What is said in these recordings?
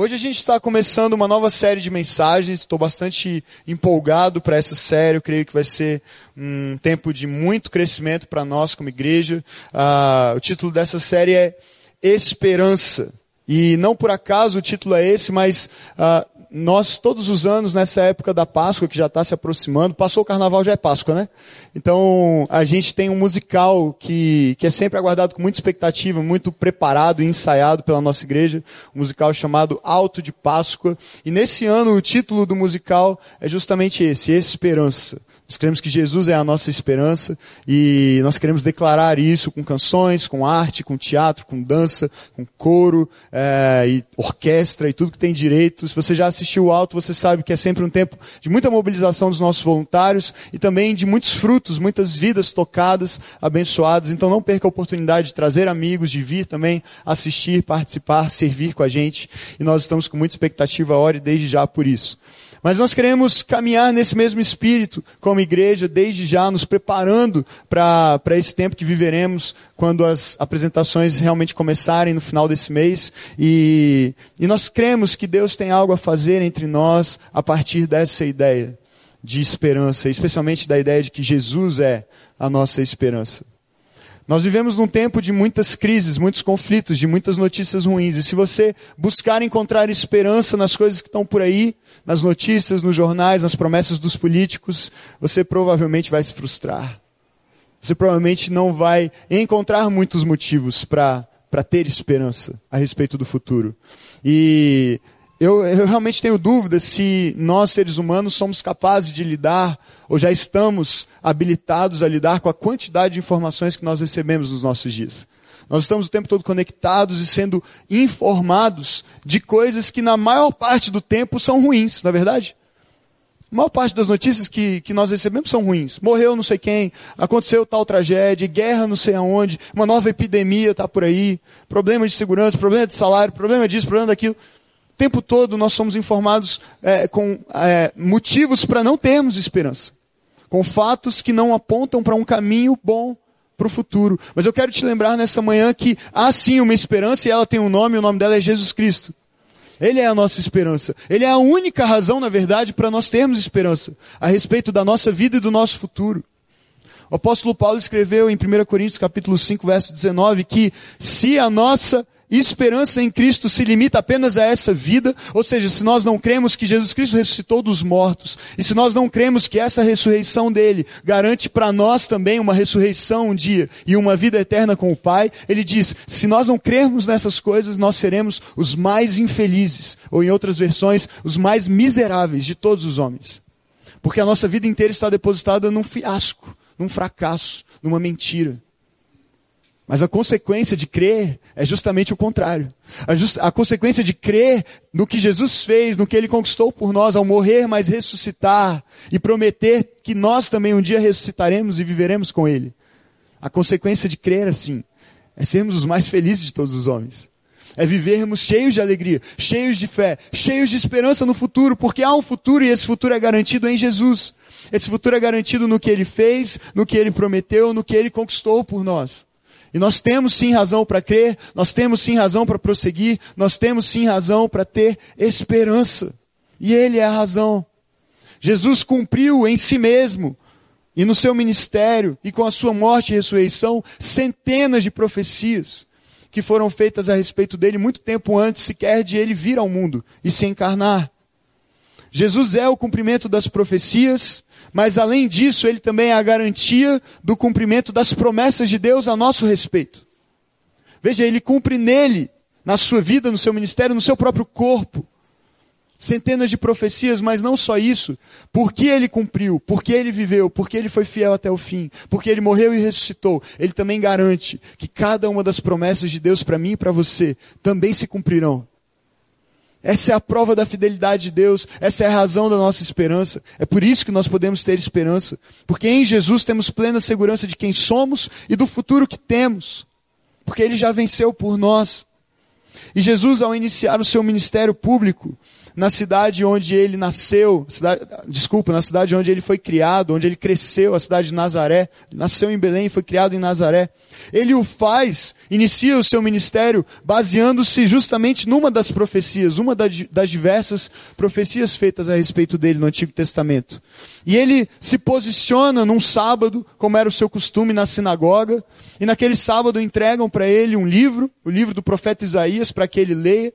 Hoje a gente está começando uma nova série de mensagens. Estou bastante empolgado para essa série. Eu creio que vai ser um tempo de muito crescimento para nós como igreja. Ah, o título dessa série é Esperança. E não por acaso o título é esse, mas ah, nós todos os anos, nessa época da Páscoa, que já está se aproximando, passou o carnaval, já é Páscoa, né? Então, a gente tem um musical que, que é sempre aguardado com muita expectativa, muito preparado e ensaiado pela nossa igreja, um musical chamado Alto de Páscoa. E nesse ano, o título do musical é justamente esse, Esperança. Nós queremos que Jesus é a nossa esperança e nós queremos declarar isso com canções, com arte, com teatro, com dança, com coro, é, e orquestra e tudo que tem direito. Se você já assistiu o alto, você sabe que é sempre um tempo de muita mobilização dos nossos voluntários e também de muitos frutos, muitas vidas tocadas, abençoadas. Então não perca a oportunidade de trazer amigos, de vir também assistir, participar, servir com a gente. E nós estamos com muita expectativa, ore desde já por isso. Mas nós queremos caminhar nesse mesmo espírito como igreja, desde já, nos preparando para esse tempo que viveremos quando as apresentações realmente começarem no final desse mês. E, e nós cremos que Deus tem algo a fazer entre nós a partir dessa ideia de esperança, especialmente da ideia de que Jesus é a nossa esperança. Nós vivemos num tempo de muitas crises, muitos conflitos, de muitas notícias ruins. E se você buscar encontrar esperança nas coisas que estão por aí, nas notícias, nos jornais, nas promessas dos políticos, você provavelmente vai se frustrar. Você provavelmente não vai encontrar muitos motivos para ter esperança a respeito do futuro. E eu, eu, realmente tenho dúvidas se nós, seres humanos, somos capazes de lidar, ou já estamos habilitados a lidar com a quantidade de informações que nós recebemos nos nossos dias. Nós estamos o tempo todo conectados e sendo informados de coisas que na maior parte do tempo são ruins, não é verdade? A maior parte das notícias que, que nós recebemos são ruins. Morreu não sei quem, aconteceu tal tragédia, guerra não sei aonde, uma nova epidemia está por aí, problema de segurança, problema de salário, problema disso, problema daquilo tempo todo nós somos informados é, com é, motivos para não termos esperança. Com fatos que não apontam para um caminho bom para o futuro. Mas eu quero te lembrar nessa manhã que há sim uma esperança e ela tem um nome, o nome dela é Jesus Cristo. Ele é a nossa esperança. Ele é a única razão, na verdade, para nós termos esperança a respeito da nossa vida e do nosso futuro. O apóstolo Paulo escreveu em 1 Coríntios capítulo 5, verso 19, que se a nossa esperança em Cristo se limita apenas a essa vida, ou seja, se nós não cremos que Jesus Cristo ressuscitou dos mortos, e se nós não cremos que essa ressurreição dele garante para nós também uma ressurreição um dia e uma vida eterna com o Pai, ele diz: se nós não crermos nessas coisas, nós seremos os mais infelizes, ou em outras versões, os mais miseráveis de todos os homens. Porque a nossa vida inteira está depositada num fiasco, num fracasso, numa mentira. Mas a consequência de crer é justamente o contrário. A, just, a, consequência de crer no que Jesus fez, no que Ele conquistou por nós ao morrer, mas ressuscitar e prometer que nós também um dia ressuscitaremos e viveremos com Ele. A consequência de crer assim é sermos os mais felizes de todos os homens. É vivermos cheios de alegria, cheios de fé, cheios de esperança no futuro, porque há um futuro e esse futuro é garantido em Jesus. Esse futuro é garantido no que Ele fez, no que Ele prometeu, no que Ele conquistou por nós. E nós temos sim razão para crer, nós temos sim razão para prosseguir, nós temos sim razão para ter esperança. E Ele é a razão. Jesus cumpriu em si mesmo e no seu ministério e com a sua morte e ressurreição centenas de profecias que foram feitas a respeito dele muito tempo antes sequer de ele vir ao mundo e se encarnar. Jesus é o cumprimento das profecias mas além disso, ele também é a garantia do cumprimento das promessas de Deus a nosso respeito. Veja, ele cumpre nele, na sua vida, no seu ministério, no seu próprio corpo. Centenas de profecias, mas não só isso. Porque ele cumpriu, porque ele viveu, porque ele foi fiel até o fim, porque ele morreu e ressuscitou, ele também garante que cada uma das promessas de Deus para mim e para você também se cumprirão essa é a prova da fidelidade de Deus, essa é a razão da nossa esperança. É por isso que nós podemos ter esperança, porque em Jesus temos plena segurança de quem somos e do futuro que temos, porque Ele já venceu por nós. E Jesus, ao iniciar o seu ministério público, na cidade onde ele nasceu, cidade, desculpa, na cidade onde ele foi criado, onde ele cresceu, a cidade de Nazaré, nasceu em Belém, foi criado em Nazaré. Ele o faz, inicia o seu ministério baseando-se justamente numa das profecias, uma das diversas profecias feitas a respeito dele no Antigo Testamento. E ele se posiciona num sábado, como era o seu costume na sinagoga, e naquele sábado entregam para ele um livro, o livro do profeta Isaías, para que ele leia.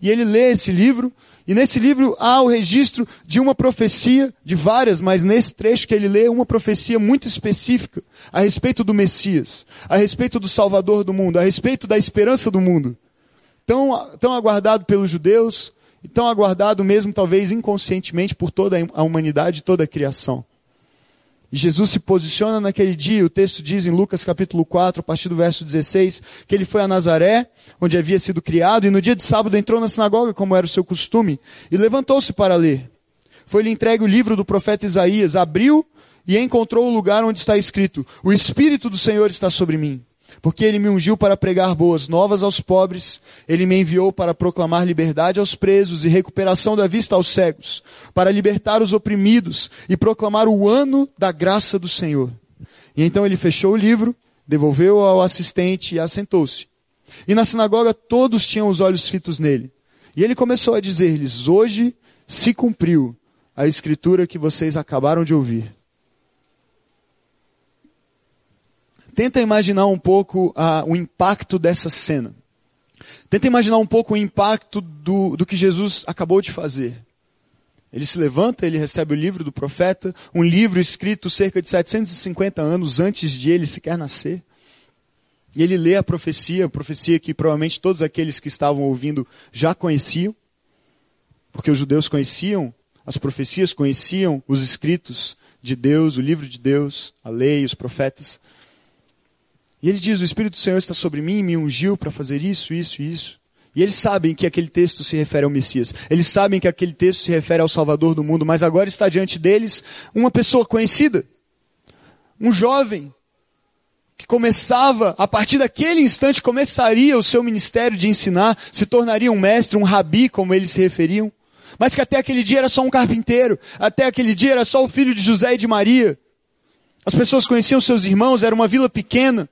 E ele lê esse livro, e nesse livro há o registro de uma profecia, de várias, mas nesse trecho que ele lê, uma profecia muito específica a respeito do Messias, a respeito do Salvador do mundo, a respeito da esperança do mundo. Tão, tão aguardado pelos judeus, e tão aguardado mesmo, talvez inconscientemente, por toda a humanidade, toda a criação. Jesus se posiciona naquele dia, o texto diz em Lucas capítulo 4, a partir do verso 16, que ele foi a Nazaré, onde havia sido criado, e no dia de sábado entrou na sinagoga, como era o seu costume, e levantou-se para ler. Foi-lhe entregue o livro do profeta Isaías, abriu e encontrou o lugar onde está escrito, o Espírito do Senhor está sobre mim porque ele me ungiu para pregar boas novas aos pobres, ele me enviou para proclamar liberdade aos presos e recuperação da vista aos cegos, para libertar os oprimidos e proclamar o ano da graça do Senhor. E então ele fechou o livro, devolveu ao assistente e assentou-se. E na sinagoga todos tinham os olhos fitos nele. E ele começou a dizer-lhes: Hoje se cumpriu a escritura que vocês acabaram de ouvir. Tenta imaginar um pouco uh, o impacto dessa cena. Tenta imaginar um pouco o impacto do, do que Jesus acabou de fazer. Ele se levanta, ele recebe o livro do profeta, um livro escrito cerca de 750 anos antes de ele sequer nascer. E ele lê a profecia, a profecia que provavelmente todos aqueles que estavam ouvindo já conheciam, porque os judeus conheciam as profecias, conheciam os escritos de Deus, o livro de Deus, a lei, os profetas. E ele diz: O Espírito do Senhor está sobre mim, me ungiu para fazer isso, isso e isso. E eles sabem que aquele texto se refere ao Messias. Eles sabem que aquele texto se refere ao Salvador do mundo, mas agora está diante deles uma pessoa conhecida. Um jovem que começava, a partir daquele instante, começaria o seu ministério de ensinar, se tornaria um mestre, um rabi, como eles se referiam. Mas que até aquele dia era só um carpinteiro, até aquele dia era só o filho de José e de Maria. As pessoas conheciam seus irmãos, era uma vila pequena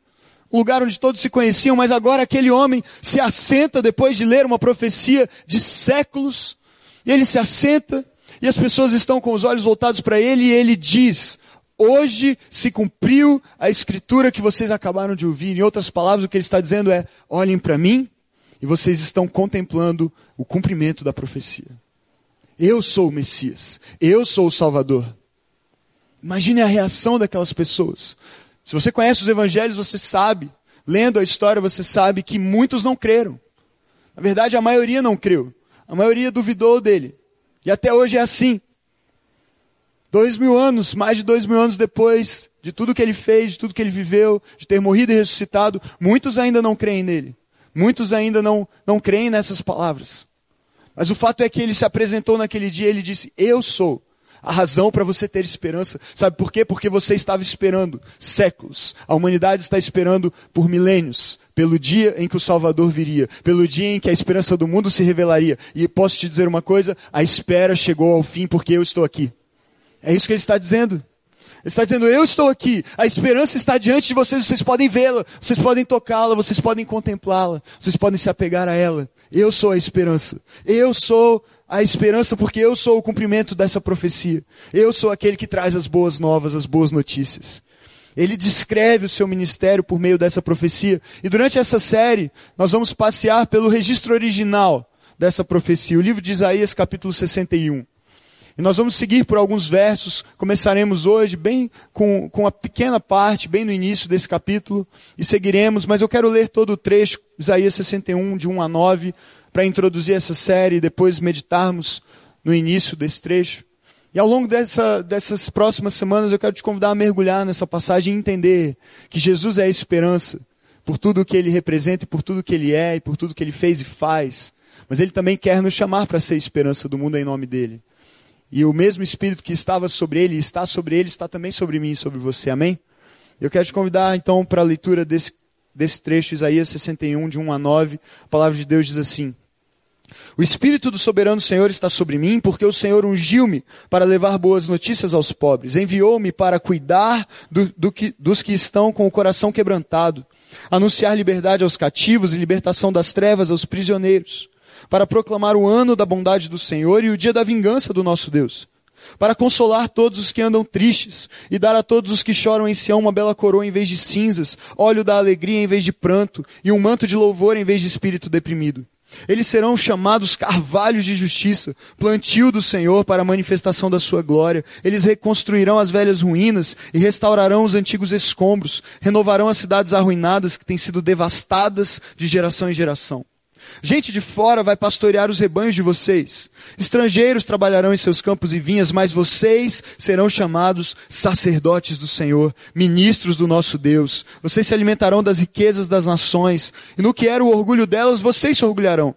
um lugar onde todos se conheciam, mas agora aquele homem se assenta depois de ler uma profecia de séculos, e ele se assenta, e as pessoas estão com os olhos voltados para ele, e ele diz, hoje se cumpriu a escritura que vocês acabaram de ouvir. Em outras palavras, o que ele está dizendo é, olhem para mim, e vocês estão contemplando o cumprimento da profecia. Eu sou o Messias. Eu sou o Salvador. Imagine a reação daquelas pessoas. Se você conhece os evangelhos, você sabe, lendo a história, você sabe que muitos não creram. Na verdade, a maioria não creu. A maioria duvidou dele. E até hoje é assim. Dois mil anos, mais de dois mil anos depois de tudo que ele fez, de tudo que ele viveu, de ter morrido e ressuscitado, muitos ainda não creem nele. Muitos ainda não, não creem nessas palavras. Mas o fato é que ele se apresentou naquele dia e ele disse, eu sou a razão para você ter esperança. Sabe por quê? Porque você estava esperando séculos. A humanidade está esperando por milênios. Pelo dia em que o Salvador viria. Pelo dia em que a esperança do mundo se revelaria. E posso te dizer uma coisa? A espera chegou ao fim porque eu estou aqui. É isso que ele está dizendo. Ele está dizendo, eu estou aqui, a esperança está diante de vocês, vocês podem vê-la, vocês podem tocá-la, vocês podem contemplá-la, vocês podem se apegar a ela. Eu sou a esperança. Eu sou a esperança porque eu sou o cumprimento dessa profecia. Eu sou aquele que traz as boas novas, as boas notícias. Ele descreve o seu ministério por meio dessa profecia. E durante essa série, nós vamos passear pelo registro original dessa profecia, o livro de Isaías, capítulo 61. E nós vamos seguir por alguns versos, começaremos hoje bem com, com uma pequena parte, bem no início desse capítulo, e seguiremos, mas eu quero ler todo o trecho, Isaías 61, de 1 a 9, para introduzir essa série e depois meditarmos no início desse trecho. E ao longo dessa, dessas próximas semanas eu quero te convidar a mergulhar nessa passagem e entender que Jesus é a esperança por tudo o que ele representa e por tudo o que ele é e por tudo que ele fez e faz. Mas ele também quer nos chamar para ser esperança do mundo em nome dele. E o mesmo Espírito que estava sobre ele está sobre ele está também sobre mim e sobre você. Amém? Eu quero te convidar então para a leitura desse desse trecho, Isaías 61, de 1 a 9, a palavra de Deus diz assim: O Espírito do soberano Senhor está sobre mim, porque o Senhor ungiu-me para levar boas notícias aos pobres, enviou-me para cuidar do, do que, dos que estão com o coração quebrantado, anunciar liberdade aos cativos e libertação das trevas aos prisioneiros, para proclamar o ano da bondade do Senhor e o dia da vingança do nosso Deus para consolar todos os que andam tristes e dar a todos os que choram em Sião uma bela coroa em vez de cinzas, óleo da alegria em vez de pranto e um manto de louvor em vez de espírito deprimido. Eles serão chamados carvalhos de justiça, plantio do Senhor para a manifestação da sua glória. Eles reconstruirão as velhas ruínas e restaurarão os antigos escombros, renovarão as cidades arruinadas que têm sido devastadas de geração em geração. Gente de fora vai pastorear os rebanhos de vocês. Estrangeiros trabalharão em seus campos e vinhas, mas vocês serão chamados sacerdotes do Senhor, ministros do nosso Deus. Vocês se alimentarão das riquezas das nações, e no que era o orgulho delas, vocês se orgulharão.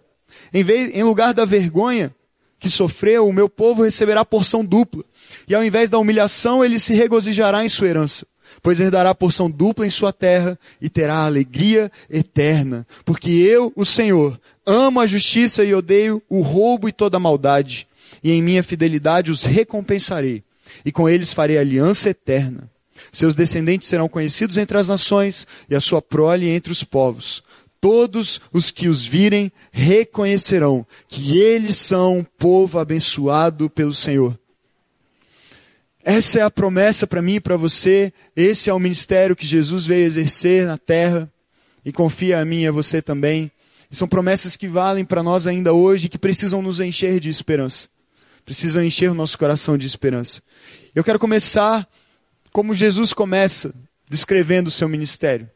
Em, vez, em lugar da vergonha que sofreu, o meu povo receberá porção dupla, e ao invés da humilhação, ele se regozijará em sua herança pois herdará porção dupla em sua terra e terá alegria eterna. Porque eu, o Senhor, amo a justiça e odeio o roubo e toda a maldade, e em minha fidelidade os recompensarei, e com eles farei aliança eterna. Seus descendentes serão conhecidos entre as nações, e a sua prole entre os povos. Todos os que os virem reconhecerão que eles são um povo abençoado pelo Senhor essa é a promessa para mim e para você. Esse é o ministério que Jesus veio exercer na terra. E confia a mim e a você também. E são promessas que valem para nós ainda hoje e que precisam nos encher de esperança. Precisam encher o nosso coração de esperança. Eu quero começar como Jesus começa, descrevendo o seu ministério.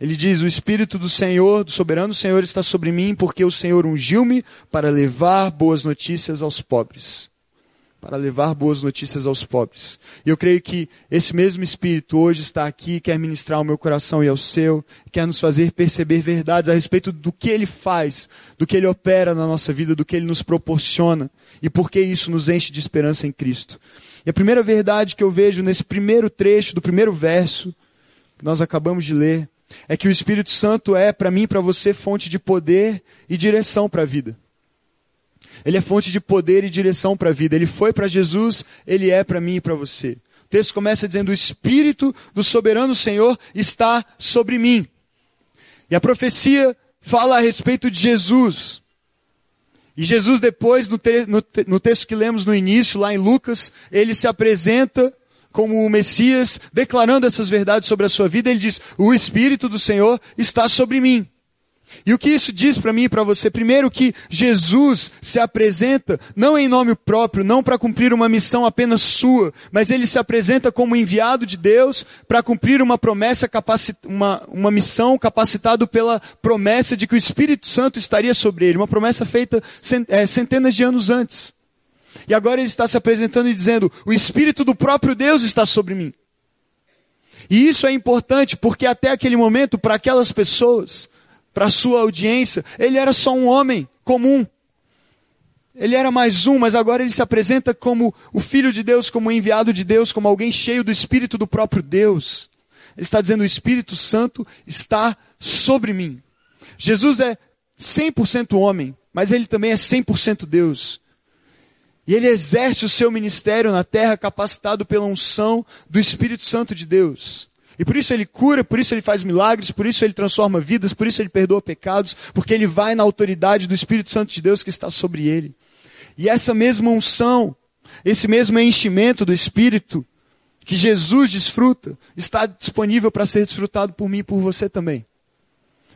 Ele diz: O Espírito do Senhor, do soberano Senhor, está sobre mim, porque o Senhor ungiu-me para levar boas notícias aos pobres para levar boas notícias aos pobres. E eu creio que esse mesmo Espírito hoje está aqui, quer ministrar ao meu coração e ao seu, quer nos fazer perceber verdades a respeito do que Ele faz, do que Ele opera na nossa vida, do que Ele nos proporciona e por que isso nos enche de esperança em Cristo. E a primeira verdade que eu vejo nesse primeiro trecho do primeiro verso que nós acabamos de ler é que o Espírito Santo é, para mim e para você, fonte de poder e direção para a vida. Ele é fonte de poder e direção para a vida. Ele foi para Jesus, ele é para mim e para você. O texto começa dizendo: O Espírito do soberano Senhor está sobre mim. E a profecia fala a respeito de Jesus. E Jesus, depois, no, te no, te no texto que lemos no início, lá em Lucas, ele se apresenta como o Messias, declarando essas verdades sobre a sua vida. Ele diz: O Espírito do Senhor está sobre mim. E o que isso diz para mim e para você? Primeiro que Jesus se apresenta não em nome próprio, não para cumprir uma missão apenas sua, mas ele se apresenta como enviado de Deus para cumprir uma promessa, uma, uma missão capacitado pela promessa de que o Espírito Santo estaria sobre ele, uma promessa feita é, centenas de anos antes. E agora ele está se apresentando e dizendo, o Espírito do próprio Deus está sobre mim. E isso é importante porque até aquele momento, para aquelas pessoas, para a sua audiência, ele era só um homem comum. Ele era mais um, mas agora ele se apresenta como o Filho de Deus, como o enviado de Deus, como alguém cheio do Espírito do próprio Deus. Ele está dizendo: o Espírito Santo está sobre mim. Jesus é 100% homem, mas ele também é 100% Deus. E ele exerce o seu ministério na terra capacitado pela unção do Espírito Santo de Deus. E por isso ele cura, por isso ele faz milagres, por isso ele transforma vidas, por isso ele perdoa pecados, porque ele vai na autoridade do Espírito Santo de Deus que está sobre ele. E essa mesma unção, esse mesmo enchimento do Espírito que Jesus desfruta, está disponível para ser desfrutado por mim e por você também.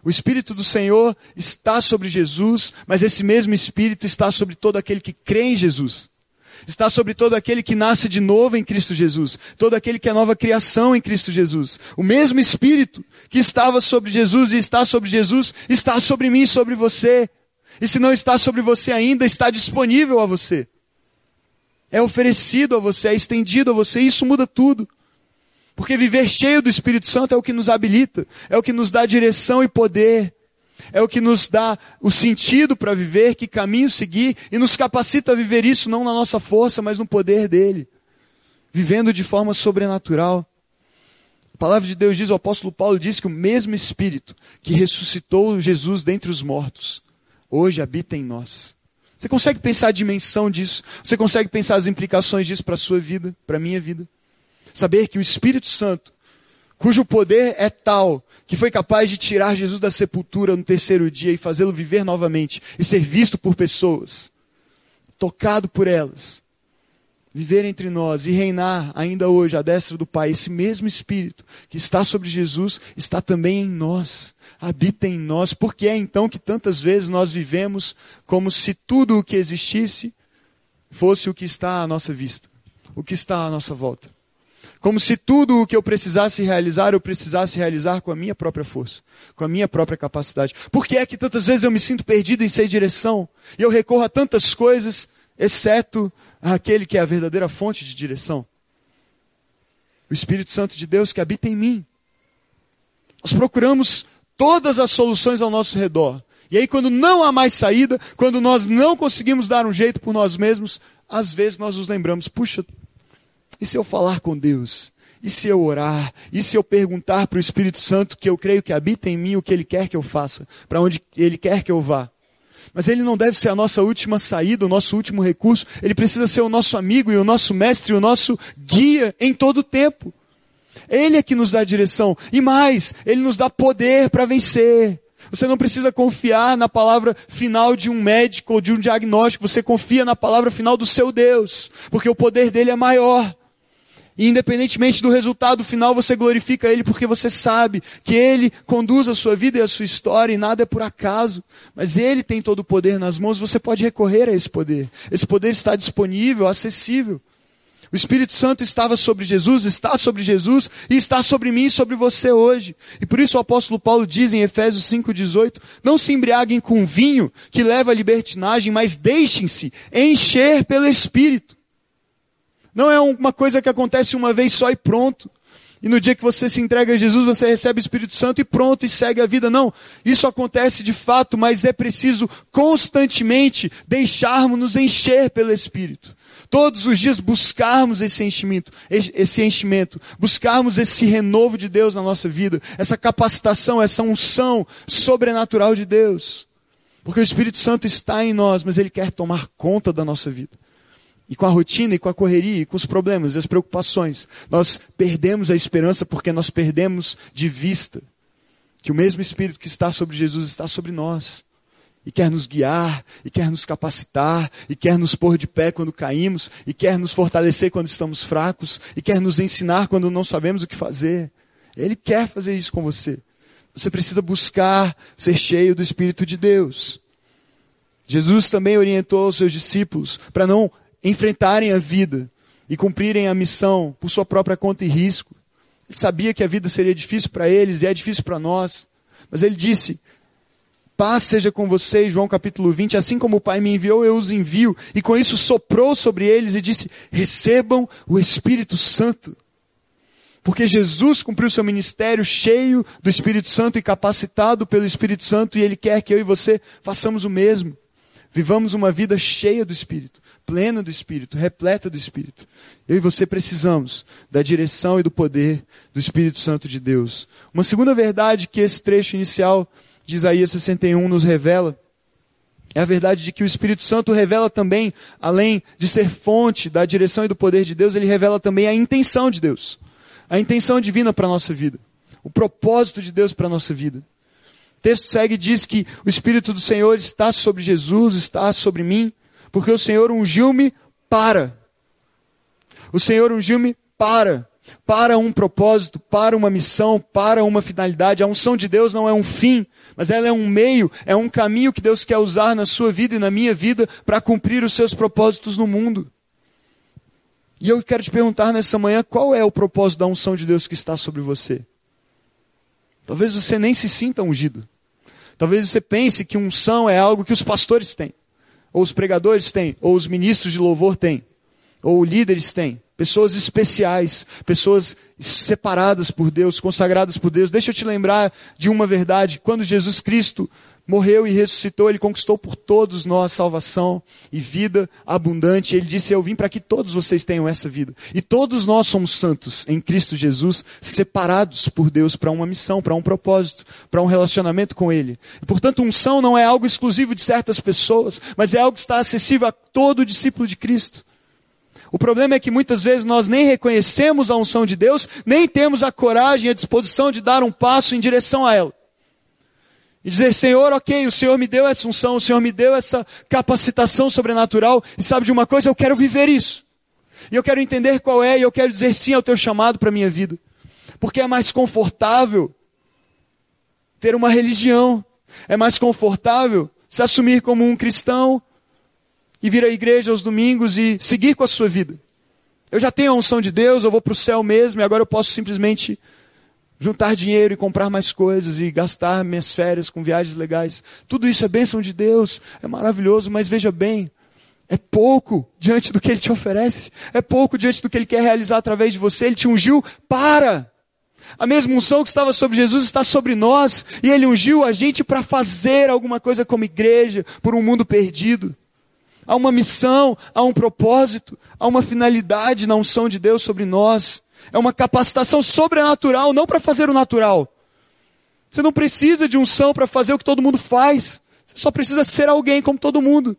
O Espírito do Senhor está sobre Jesus, mas esse mesmo Espírito está sobre todo aquele que crê em Jesus está sobre todo aquele que nasce de novo em Cristo Jesus, todo aquele que é nova criação em Cristo Jesus. O mesmo Espírito que estava sobre Jesus e está sobre Jesus, está sobre mim e sobre você. E se não está sobre você ainda, está disponível a você. É oferecido a você, é estendido a você, e isso muda tudo. Porque viver cheio do Espírito Santo é o que nos habilita, é o que nos dá direção e poder é o que nos dá o sentido para viver, que caminho seguir e nos capacita a viver isso não na nossa força, mas no poder dele, vivendo de forma sobrenatural. A palavra de Deus diz, o apóstolo Paulo diz que o mesmo Espírito que ressuscitou Jesus dentre os mortos, hoje habita em nós. Você consegue pensar a dimensão disso? Você consegue pensar as implicações disso para a sua vida, para a minha vida? Saber que o Espírito Santo, cujo poder é tal que foi capaz de tirar Jesus da sepultura no terceiro dia e fazê-lo viver novamente e ser visto por pessoas, tocado por elas, viver entre nós e reinar ainda hoje à destra do Pai, esse mesmo Espírito que está sobre Jesus está também em nós, habita em nós. Porque é então que tantas vezes nós vivemos como se tudo o que existisse fosse o que está à nossa vista, o que está à nossa volta. Como se tudo o que eu precisasse realizar, eu precisasse realizar com a minha própria força, com a minha própria capacidade. Por que é que tantas vezes eu me sinto perdido em sem direção? E eu recorro a tantas coisas, exceto aquele que é a verdadeira fonte de direção. O Espírito Santo de Deus que habita em mim. Nós procuramos todas as soluções ao nosso redor. E aí, quando não há mais saída, quando nós não conseguimos dar um jeito por nós mesmos, às vezes nós nos lembramos: puxa, e se eu falar com Deus? E se eu orar? E se eu perguntar para o Espírito Santo que eu creio que habita em mim o que Ele quer que eu faça? Para onde Ele quer que eu vá? Mas ele não deve ser a nossa última saída, o nosso último recurso. Ele precisa ser o nosso amigo e o nosso mestre, e o nosso guia em todo o tempo. Ele é que nos dá direção. E mais, ele nos dá poder para vencer. Você não precisa confiar na palavra final de um médico ou de um diagnóstico. Você confia na palavra final do seu Deus. Porque o poder dele é maior. E independentemente do resultado final, você glorifica Ele porque você sabe que Ele conduz a sua vida e a sua história e nada é por acaso. Mas Ele tem todo o poder nas mãos, você pode recorrer a esse poder. Esse poder está disponível, acessível. O Espírito Santo estava sobre Jesus, está sobre Jesus e está sobre mim e sobre você hoje. E por isso o apóstolo Paulo diz em Efésios 5,18, não se embriaguem com vinho que leva à libertinagem, mas deixem-se encher pelo Espírito. Não é uma coisa que acontece uma vez só e pronto. E no dia que você se entrega a Jesus, você recebe o Espírito Santo e pronto, e segue a vida. Não. Isso acontece de fato, mas é preciso constantemente deixarmos nos encher pelo Espírito. Todos os dias buscarmos esse enchimento, esse enchimento, buscarmos esse renovo de Deus na nossa vida, essa capacitação, essa unção sobrenatural de Deus. Porque o Espírito Santo está em nós, mas ele quer tomar conta da nossa vida. E com a rotina, e com a correria, e com os problemas, e as preocupações, nós perdemos a esperança porque nós perdemos de vista que o mesmo Espírito que está sobre Jesus está sobre nós. E quer nos guiar, e quer nos capacitar, e quer nos pôr de pé quando caímos, e quer nos fortalecer quando estamos fracos, e quer nos ensinar quando não sabemos o que fazer. Ele quer fazer isso com você. Você precisa buscar ser cheio do Espírito de Deus. Jesus também orientou os seus discípulos para não enfrentarem a vida e cumprirem a missão por sua própria conta e risco. Ele sabia que a vida seria difícil para eles e é difícil para nós. Mas ele disse, paz seja com vocês, João capítulo 20, assim como o Pai me enviou, eu os envio. E com isso soprou sobre eles e disse, recebam o Espírito Santo. Porque Jesus cumpriu seu ministério cheio do Espírito Santo e capacitado pelo Espírito Santo e Ele quer que eu e você façamos o mesmo. Vivamos uma vida cheia do Espírito plena do Espírito, repleta do Espírito. Eu e você precisamos da direção e do poder do Espírito Santo de Deus. Uma segunda verdade que esse trecho inicial de Isaías 61 nos revela é a verdade de que o Espírito Santo revela também, além de ser fonte da direção e do poder de Deus, ele revela também a intenção de Deus. A intenção divina para a nossa vida. O propósito de Deus para a nossa vida. O texto segue e diz que o Espírito do Senhor está sobre Jesus, está sobre mim, porque o Senhor ungiu-me para. O Senhor ungiu-me para. Para um propósito, para uma missão, para uma finalidade. A unção de Deus não é um fim, mas ela é um meio, é um caminho que Deus quer usar na sua vida e na minha vida para cumprir os seus propósitos no mundo. E eu quero te perguntar nessa manhã qual é o propósito da unção de Deus que está sobre você. Talvez você nem se sinta ungido. Talvez você pense que unção é algo que os pastores têm ou os pregadores têm, ou os ministros de louvor têm, ou líderes têm. Pessoas especiais, pessoas separadas por Deus, consagradas por Deus. Deixa eu te lembrar de uma verdade. Quando Jesus Cristo morreu e ressuscitou, ele conquistou por todos nós salvação e vida abundante. Ele disse: Eu vim para que todos vocês tenham essa vida. E todos nós somos santos em Cristo Jesus, separados por Deus para uma missão, para um propósito, para um relacionamento com Ele. E, portanto, unção não é algo exclusivo de certas pessoas, mas é algo que está acessível a todo discípulo de Cristo. O problema é que muitas vezes nós nem reconhecemos a unção de Deus, nem temos a coragem e a disposição de dar um passo em direção a ela. E dizer, Senhor, ok, o Senhor me deu essa unção, o Senhor me deu essa capacitação sobrenatural, e sabe de uma coisa, eu quero viver isso. E eu quero entender qual é, e eu quero dizer sim ao teu chamado para a minha vida. Porque é mais confortável ter uma religião. É mais confortável se assumir como um cristão e vir à igreja aos domingos e seguir com a sua vida. Eu já tenho a unção de Deus, eu vou para o céu mesmo e agora eu posso simplesmente juntar dinheiro e comprar mais coisas e gastar minhas férias com viagens legais. Tudo isso é bênção de Deus, é maravilhoso, mas veja bem, é pouco diante do que Ele te oferece, é pouco diante do que Ele quer realizar através de você. Ele te ungiu para. A mesma unção que estava sobre Jesus está sobre nós, e Ele ungiu a gente para fazer alguma coisa como igreja, por um mundo perdido. Há uma missão, há um propósito, há uma finalidade na unção de Deus sobre nós. É uma capacitação sobrenatural, não para fazer o natural. Você não precisa de unção para fazer o que todo mundo faz. Você só precisa ser alguém como todo mundo.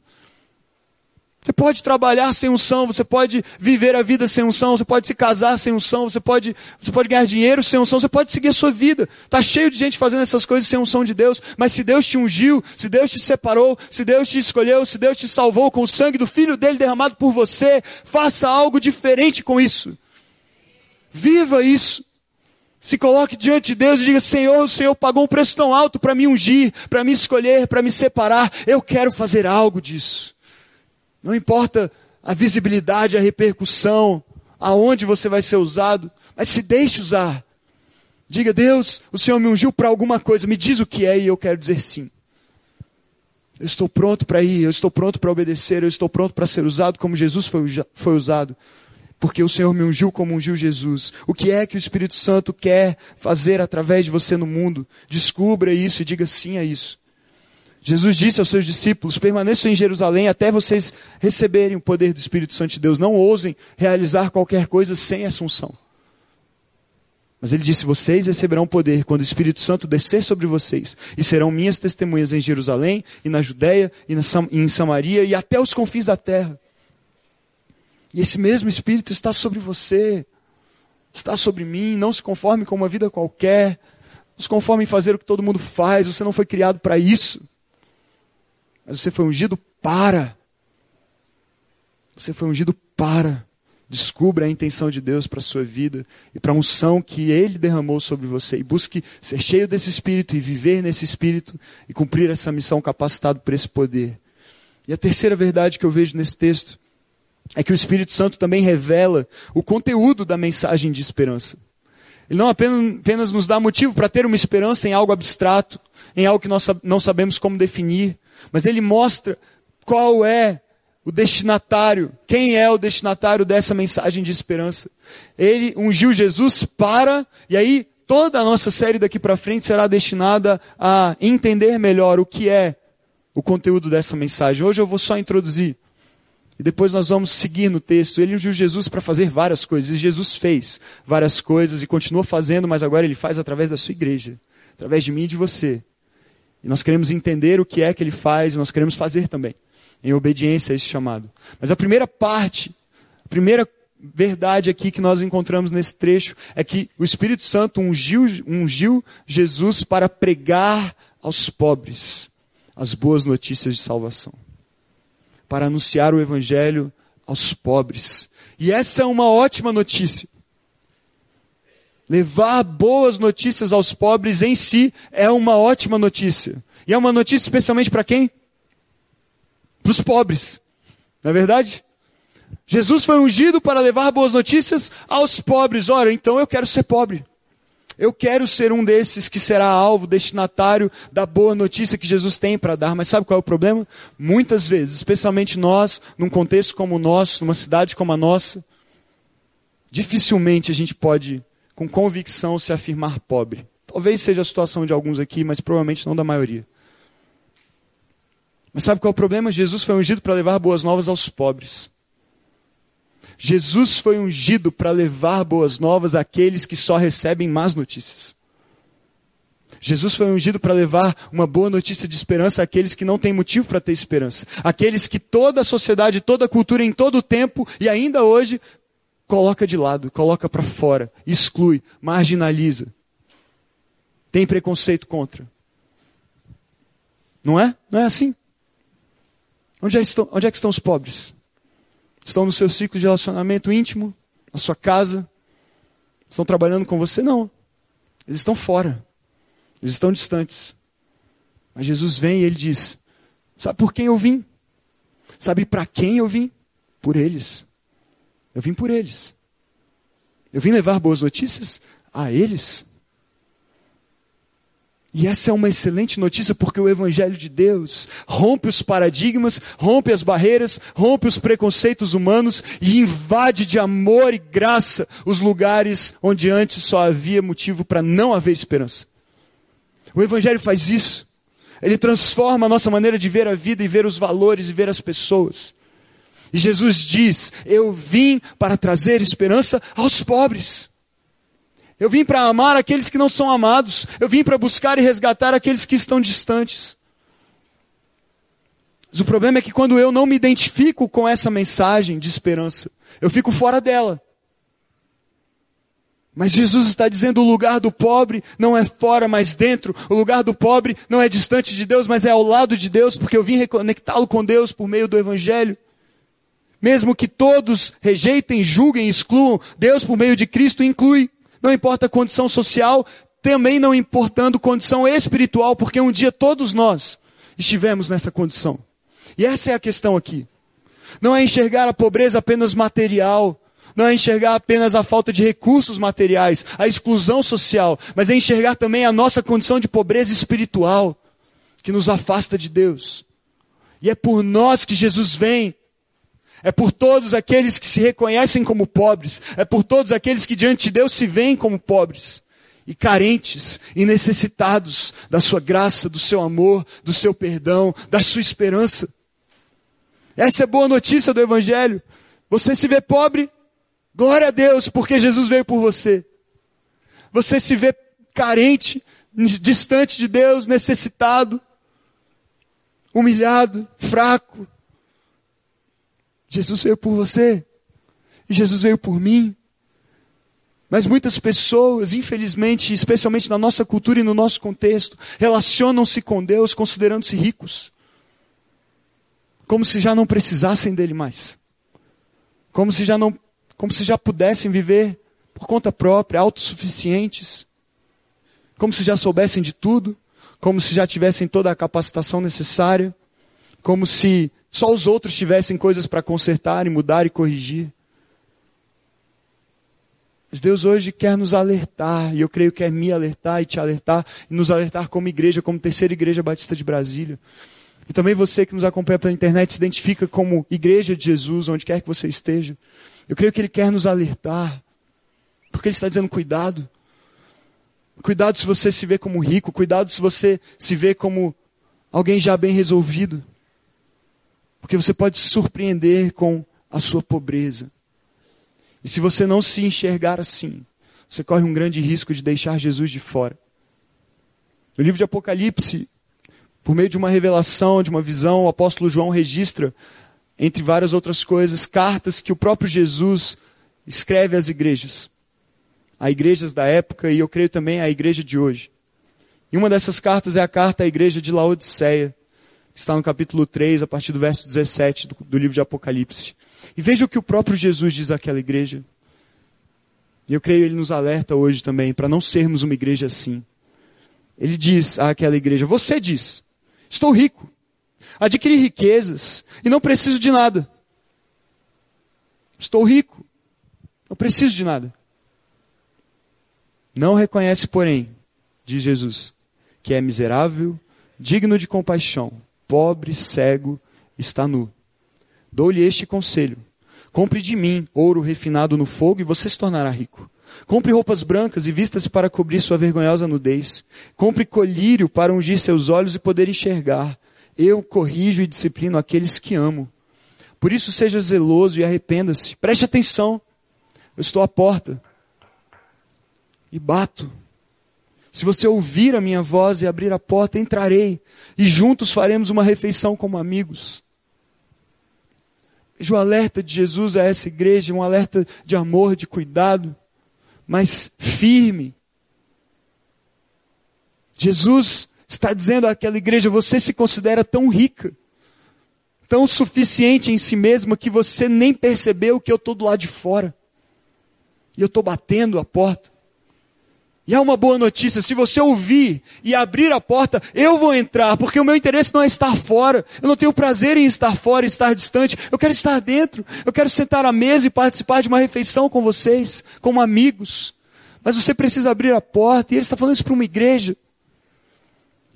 Você pode trabalhar sem unção, você pode viver a vida sem unção, você pode se casar sem unção, você pode, você pode ganhar dinheiro sem unção, você pode seguir a sua vida. Tá cheio de gente fazendo essas coisas sem unção de Deus, mas se Deus te ungiu, se Deus te separou, se Deus te escolheu, se Deus te salvou com o sangue do Filho dele derramado por você, faça algo diferente com isso. Viva isso. Se coloque diante de Deus e diga: Senhor, o Senhor pagou um preço tão alto para me ungir, para me escolher, para me separar. Eu quero fazer algo disso. Não importa a visibilidade, a repercussão, aonde você vai ser usado, mas se deixe usar. Diga: Deus, o Senhor me ungiu para alguma coisa, me diz o que é e eu quero dizer sim. Eu estou pronto para ir, eu estou pronto para obedecer, eu estou pronto para ser usado como Jesus foi, foi usado porque o Senhor me ungiu como ungiu Jesus. O que é que o Espírito Santo quer fazer através de você no mundo? Descubra isso e diga sim a isso. Jesus disse aos seus discípulos: permaneçam em Jerusalém até vocês receberem o poder do Espírito Santo de Deus. Não ousem realizar qualquer coisa sem essa unção. Mas ele disse: Vocês receberão poder quando o Espírito Santo descer sobre vocês, e serão minhas testemunhas em Jerusalém, e na Judéia, e, na Sam e em Samaria, e até os confins da terra. E esse mesmo Espírito está sobre você, está sobre mim. Não se conforme com uma vida qualquer, não se conforme em fazer o que todo mundo faz. Você não foi criado para isso, mas você foi ungido para. Você foi ungido para. Descubra a intenção de Deus para a sua vida e para a unção que Ele derramou sobre você. E busque ser cheio desse Espírito e viver nesse Espírito e cumprir essa missão capacitado por esse poder. E a terceira verdade que eu vejo nesse texto é que o Espírito Santo também revela o conteúdo da mensagem de esperança. Ele não apenas, nos dá motivo para ter uma esperança em algo abstrato, em algo que nós não sabemos como definir, mas ele mostra qual é o destinatário, quem é o destinatário dessa mensagem de esperança. Ele ungiu Jesus para, e aí toda a nossa série daqui para frente será destinada a entender melhor o que é o conteúdo dessa mensagem. Hoje eu vou só introduzir e depois nós vamos seguir no texto. Ele ungiu Jesus para fazer várias coisas. E Jesus fez várias coisas e continua fazendo, mas agora ele faz através da sua igreja. Através de mim e de você. E nós queremos entender o que é que ele faz e nós queremos fazer também. Em obediência a esse chamado. Mas a primeira parte, a primeira verdade aqui que nós encontramos nesse trecho é que o Espírito Santo ungiu, ungiu Jesus para pregar aos pobres as boas notícias de salvação para anunciar o evangelho aos pobres. E essa é uma ótima notícia. Levar boas notícias aos pobres em si é uma ótima notícia. E é uma notícia especialmente para quem? Para os pobres. Não é verdade? Jesus foi ungido para levar boas notícias aos pobres. Ora, então eu quero ser pobre. Eu quero ser um desses que será alvo, destinatário da boa notícia que Jesus tem para dar. Mas sabe qual é o problema? Muitas vezes, especialmente nós, num contexto como o nosso, numa cidade como a nossa, dificilmente a gente pode, com convicção, se afirmar pobre. Talvez seja a situação de alguns aqui, mas provavelmente não da maioria. Mas sabe qual é o problema? Jesus foi ungido para levar boas novas aos pobres. Jesus foi ungido para levar boas novas àqueles que só recebem más notícias. Jesus foi ungido para levar uma boa notícia de esperança àqueles que não têm motivo para ter esperança. Aqueles que toda a sociedade, toda a cultura, em todo o tempo e ainda hoje, coloca de lado, coloca para fora, exclui, marginaliza. Tem preconceito contra. Não é? Não é assim? Onde é, estão, onde é que estão os pobres? Estão no seu ciclo de relacionamento íntimo? Na sua casa? Estão trabalhando com você? Não. Eles estão fora. Eles estão distantes. Mas Jesus vem e ele diz: Sabe por quem eu vim? Sabe para quem eu vim? Por eles. Eu vim por eles. Eu vim levar boas notícias a eles. E essa é uma excelente notícia porque o Evangelho de Deus rompe os paradigmas, rompe as barreiras, rompe os preconceitos humanos e invade de amor e graça os lugares onde antes só havia motivo para não haver esperança. O Evangelho faz isso. Ele transforma a nossa maneira de ver a vida e ver os valores e ver as pessoas. E Jesus diz: Eu vim para trazer esperança aos pobres. Eu vim para amar aqueles que não são amados. Eu vim para buscar e resgatar aqueles que estão distantes. Mas o problema é que quando eu não me identifico com essa mensagem de esperança, eu fico fora dela. Mas Jesus está dizendo: o lugar do pobre não é fora, mas dentro. O lugar do pobre não é distante de Deus, mas é ao lado de Deus, porque eu vim reconectá-lo com Deus por meio do Evangelho. Mesmo que todos rejeitem, julguem, excluam, Deus por meio de Cristo inclui. Não importa a condição social, também não importando condição espiritual, porque um dia todos nós estivemos nessa condição. E essa é a questão aqui. Não é enxergar a pobreza apenas material, não é enxergar apenas a falta de recursos materiais, a exclusão social, mas é enxergar também a nossa condição de pobreza espiritual, que nos afasta de Deus. E é por nós que Jesus vem. É por todos aqueles que se reconhecem como pobres. É por todos aqueles que diante de Deus se veem como pobres. E carentes e necessitados da sua graça, do seu amor, do seu perdão, da sua esperança. Essa é a boa notícia do Evangelho. Você se vê pobre, Glória a Deus, porque Jesus veio por você. Você se vê carente, distante de Deus, necessitado, humilhado, fraco. Jesus veio por você. E Jesus veio por mim. Mas muitas pessoas, infelizmente, especialmente na nossa cultura e no nosso contexto, relacionam-se com Deus considerando-se ricos. Como se já não precisassem dele mais. Como se já não como se já pudessem viver por conta própria, autossuficientes, como se já soubessem de tudo, como se já tivessem toda a capacitação necessária, como se só os outros tivessem coisas para consertar e mudar e corrigir. Mas Deus hoje quer nos alertar, e eu creio que quer me alertar e te alertar, e nos alertar como igreja, como terceira igreja batista de Brasília. E também você que nos acompanha pela internet se identifica como igreja de Jesus, onde quer que você esteja. Eu creio que Ele quer nos alertar. Porque Ele está dizendo cuidado. Cuidado se você se vê como rico. Cuidado se você se vê como alguém já bem resolvido. Porque você pode se surpreender com a sua pobreza. E se você não se enxergar assim, você corre um grande risco de deixar Jesus de fora. No livro de Apocalipse, por meio de uma revelação, de uma visão, o apóstolo João registra entre várias outras coisas, cartas que o próprio Jesus escreve às igrejas. A igrejas da época e eu creio também a igreja de hoje. E uma dessas cartas é a carta à igreja de Laodiceia, está no capítulo 3, a partir do verso 17 do, do livro de Apocalipse. E veja o que o próprio Jesus diz àquela igreja. E eu creio ele nos alerta hoje também para não sermos uma igreja assim. Ele diz àquela igreja: Você diz, estou rico, adquiri riquezas e não preciso de nada. Estou rico, não preciso de nada. Não reconhece, porém, diz Jesus, que é miserável, digno de compaixão, pobre, cego, está nu. Dou-lhe este conselho: compre de mim ouro refinado no fogo e você se tornará rico. Compre roupas brancas e vista-se para cobrir sua vergonhosa nudez. Compre colírio para ungir seus olhos e poder enxergar. Eu corrijo e disciplino aqueles que amo. Por isso seja zeloso e arrependa-se. Preste atenção. Eu estou à porta. E bato. Se você ouvir a minha voz e abrir a porta, entrarei. E juntos faremos uma refeição como amigos. Veja o alerta de Jesus a essa igreja, um alerta de amor, de cuidado, mas firme. Jesus está dizendo àquela igreja: você se considera tão rica, tão suficiente em si mesma, que você nem percebeu que eu estou do lado de fora. E eu estou batendo a porta. E há uma boa notícia, se você ouvir e abrir a porta, eu vou entrar, porque o meu interesse não é estar fora. Eu não tenho prazer em estar fora, estar distante. Eu quero estar dentro. Eu quero sentar à mesa e participar de uma refeição com vocês, como amigos. Mas você precisa abrir a porta, e ele está falando isso para uma igreja.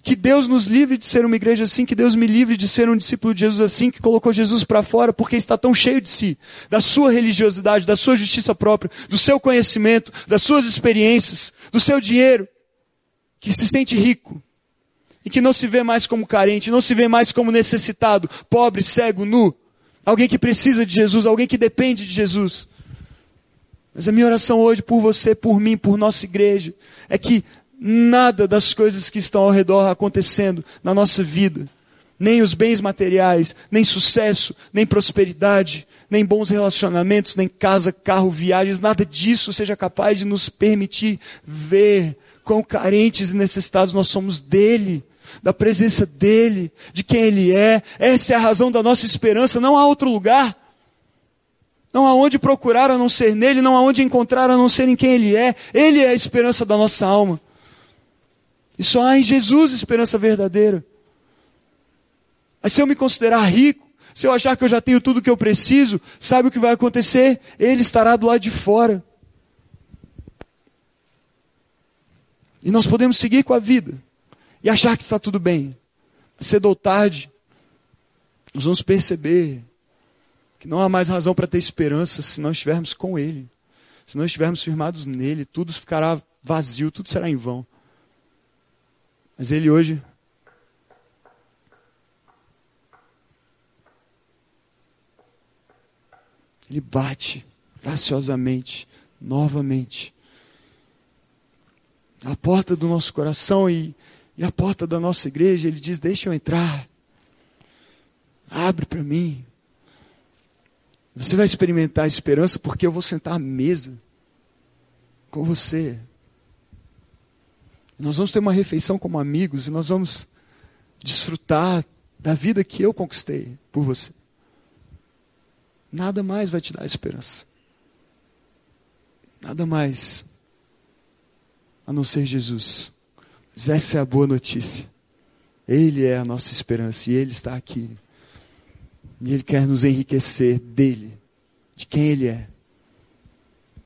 Que Deus nos livre de ser uma igreja assim, que Deus me livre de ser um discípulo de Jesus assim, que colocou Jesus para fora porque está tão cheio de si, da sua religiosidade, da sua justiça própria, do seu conhecimento, das suas experiências, do seu dinheiro, que se sente rico e que não se vê mais como carente, não se vê mais como necessitado, pobre, cego, nu, alguém que precisa de Jesus, alguém que depende de Jesus. Mas a minha oração hoje por você, por mim, por nossa igreja, é que nada das coisas que estão ao redor acontecendo na nossa vida, nem os bens materiais, nem sucesso, nem prosperidade, nem bons relacionamentos, nem casa, carro, viagens, nada disso seja capaz de nos permitir ver quão carentes e necessitados nós somos dele, da presença dele, de quem ele é. Essa é a razão da nossa esperança, não há outro lugar. Não há onde procurar a não ser nele, não há onde encontrar a não ser em quem ele é. Ele é a esperança da nossa alma. E só há em Jesus esperança verdadeira. Mas se eu me considerar rico, se eu achar que eu já tenho tudo o que eu preciso, sabe o que vai acontecer? Ele estará do lado de fora. E nós podemos seguir com a vida e achar que está tudo bem. Cedo ou tarde, nós vamos perceber que não há mais razão para ter esperança se não estivermos com Ele. Se não estivermos firmados nele, tudo ficará vazio, tudo será em vão. Mas ele hoje ele bate graciosamente, novamente, a porta do nosso coração e, e a porta da nossa igreja. Ele diz: Deixa eu entrar, abre para mim. Você vai experimentar a esperança porque eu vou sentar à mesa com você. Nós vamos ter uma refeição como amigos e nós vamos desfrutar da vida que eu conquistei por você. Nada mais vai te dar esperança. Nada mais. A não ser Jesus. Mas essa é a boa notícia. Ele é a nossa esperança e Ele está aqui. E Ele quer nos enriquecer dele, de quem Ele é.